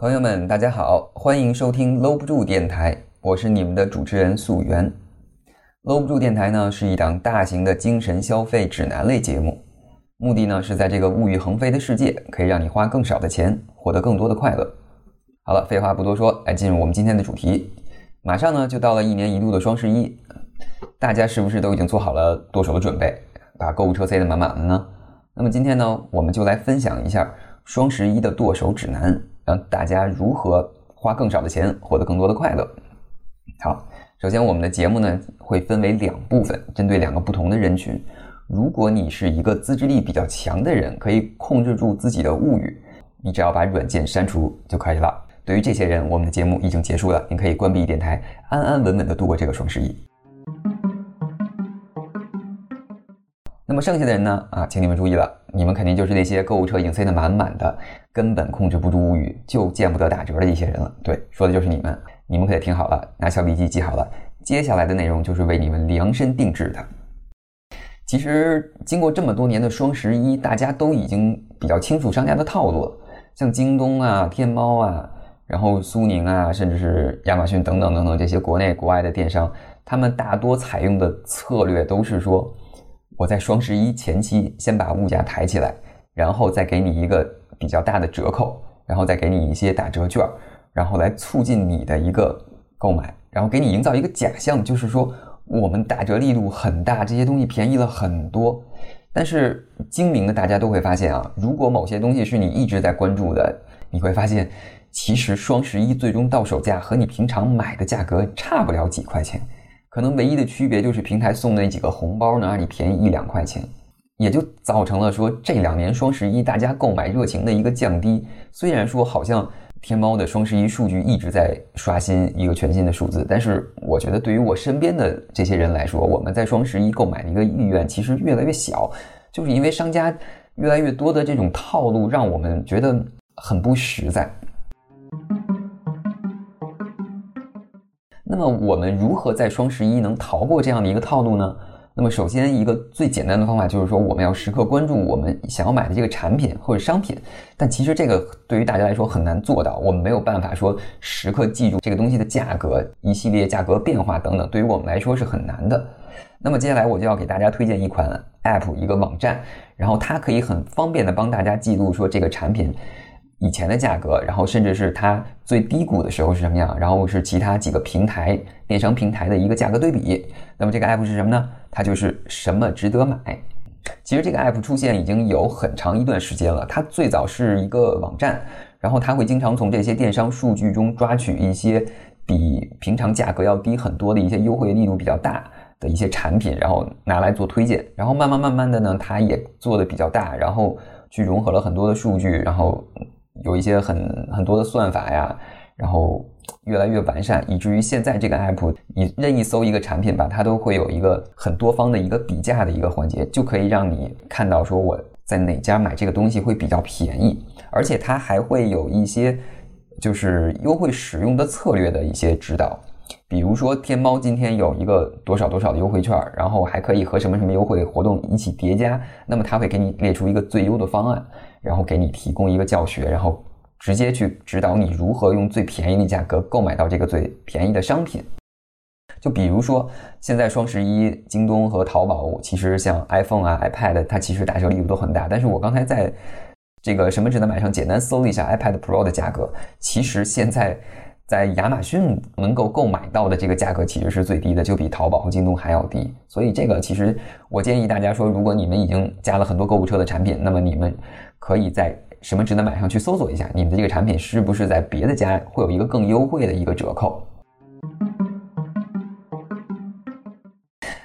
朋友们，大家好，欢迎收听搂不住电台，我是你们的主持人素媛。搂不住电台呢是一档大型的精神消费指南类节目，目的呢是在这个物欲横飞的世界，可以让你花更少的钱，获得更多的快乐。好了，废话不多说，来进入我们今天的主题。马上呢就到了一年一度的双十一，大家是不是都已经做好了剁手的准备，把购物车塞得满满的呢？那么今天呢，我们就来分享一下双十一的剁手指南。让大家如何花更少的钱获得更多的快乐？好，首先我们的节目呢会分为两部分，针对两个不同的人群。如果你是一个自制力比较强的人，可以控制住自己的物欲，你只要把软件删除就可以了。对于这些人，我们的节目已经结束了，您可以关闭电台，安安稳稳的度过这个双十一。那么剩下的人呢？啊，请你们注意了，你们肯定就是那些购物车已经塞得满满的，根本控制不住物欲，就见不得打折的一些人了。对，说的就是你们。你们可得听好了，拿小笔记记好了，接下来的内容就是为你们量身定制的。其实经过这么多年的双十一，大家都已经比较清楚商家的套路了。像京东啊、天猫啊，然后苏宁啊，甚至是亚马逊等等等等这些国内国外的电商，他们大多采用的策略都是说。我在双十一前期先把物价抬起来，然后再给你一个比较大的折扣，然后再给你一些打折券，然后来促进你的一个购买，然后给你营造一个假象，就是说我们打折力度很大，这些东西便宜了很多。但是精明的大家都会发现啊，如果某些东西是你一直在关注的，你会发现其实双十一最终到手价和你平常买的价格差不了几块钱。可能唯一的区别就是平台送那几个红包能让你便宜一两块钱，也就造成了说这两年双十一大家购买热情的一个降低。虽然说好像天猫的双十一数据一直在刷新一个全新的数字，但是我觉得对于我身边的这些人来说，我们在双十一购买的一个意愿其实越来越小，就是因为商家越来越多的这种套路，让我们觉得很不实在。那么我们如何在双十一能逃过这样的一个套路呢？那么首先一个最简单的方法就是说，我们要时刻关注我们想要买的这个产品或者商品。但其实这个对于大家来说很难做到，我们没有办法说时刻记住这个东西的价格、一系列价格变化等等，对于我们来说是很难的。那么接下来我就要给大家推荐一款 App，一个网站，然后它可以很方便的帮大家记录说这个产品。以前的价格，然后甚至是它最低谷的时候是什么样，然后是其他几个平台电商平台的一个价格对比。那么这个 app 是什么呢？它就是什么值得买。其实这个 app 出现已经有很长一段时间了，它最早是一个网站，然后它会经常从这些电商数据中抓取一些比平常价格要低很多的一些优惠力度比较大的一些产品，然后拿来做推荐。然后慢慢慢慢的呢，它也做的比较大，然后去融合了很多的数据，然后。有一些很很多的算法呀，然后越来越完善，以至于现在这个 app，你任意搜一个产品吧，它都会有一个很多方的一个比价的一个环节，就可以让你看到说我在哪家买这个东西会比较便宜，而且它还会有一些就是优惠使用的策略的一些指导，比如说天猫今天有一个多少多少的优惠券，然后还可以和什么什么优惠活动一起叠加，那么它会给你列出一个最优的方案。然后给你提供一个教学，然后直接去指导你如何用最便宜的价格购买到这个最便宜的商品。就比如说，现在双十一，京东和淘宝其实像 iPhone 啊、iPad，它其实打折力度都很大。但是我刚才在这个什么值得买上简单搜了一下 iPad Pro 的价格，其实现在在亚马逊能够购买到的这个价格其实是最低的，就比淘宝和京东还要低。所以这个其实我建议大家说，如果你们已经加了很多购物车的产品，那么你们。可以在什么值得买上去搜索一下，你们的这个产品是不是在别的家会有一个更优惠的一个折扣？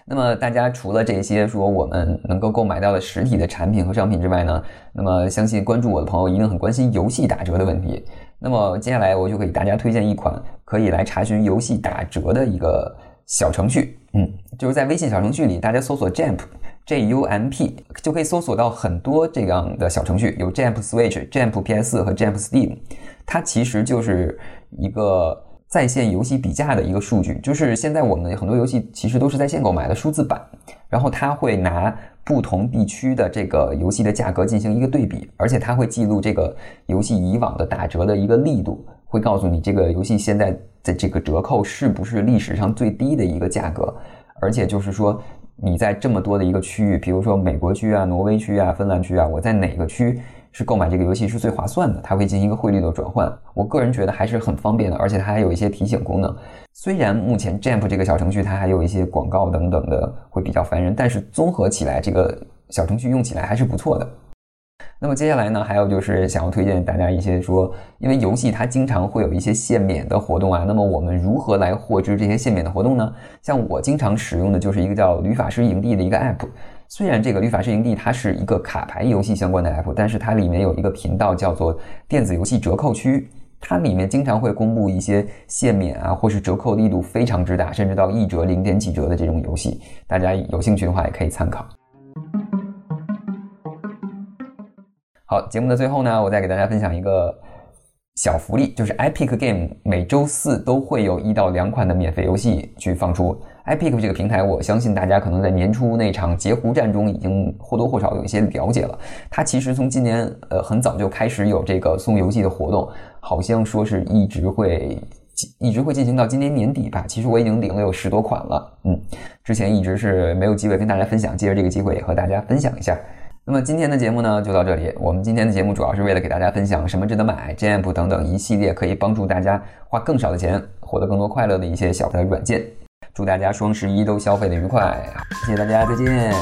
那么大家除了这些说我们能够购买到的实体的产品和商品之外呢？那么相信关注我的朋友一定很关心游戏打折的问题。那么接下来我就给大家推荐一款可以来查询游戏打折的一个小程序，嗯，就是在微信小程序里，大家搜索 Jump。J U M P 就可以搜索到很多这样的小程序，有 Jump Switch、Jump PS 和 Jump Steam。它其实就是一个在线游戏比价的一个数据，就是现在我们很多游戏其实都是在线购买的数字版，然后它会拿不同地区的这个游戏的价格进行一个对比，而且它会记录这个游戏以往的打折的一个力度，会告诉你这个游戏现在的这个折扣是不是历史上最低的一个价格，而且就是说你在这么多的一个区域，比如说美国区啊、挪威区啊、芬兰区啊，我在哪个区？是购买这个游戏是最划算的，它会进行一个汇率的转换。我个人觉得还是很方便的，而且它还有一些提醒功能。虽然目前 Jump 这个小程序它还有一些广告等等的会比较烦人，但是综合起来，这个小程序用起来还是不错的。那么接下来呢，还有就是想要推荐大家一些说，因为游戏它经常会有一些限免的活动啊，那么我们如何来获知这些限免的活动呢？像我经常使用的就是一个叫旅法师营地的一个 App。虽然这个律法师营地它是一个卡牌游戏相关的 app，但是它里面有一个频道叫做电子游戏折扣区，它里面经常会公布一些限免啊，或是折扣力度非常之大，甚至到一折、零点几折的这种游戏，大家有兴趣的话也可以参考。好，节目的最后呢，我再给大家分享一个。小福利就是 Epic Game 每周四都会有一到两款的免费游戏去放出。Epic 这个平台，我相信大家可能在年初那场截胡战中已经或多或少有一些了解了。它其实从今年呃很早就开始有这个送游戏的活动，好像说是一直会一直会进行到今年年底吧。其实我已经领了有十多款了，嗯，之前一直是没有机会跟大家分享，借着这个机会也和大家分享一下。那么今天的节目呢，就到这里。我们今天的节目主要是为了给大家分享什么值得买、jamp 等等一系列可以帮助大家花更少的钱获得更多快乐的一些小的软件。祝大家双十一都消费的愉快！谢谢大家，再见。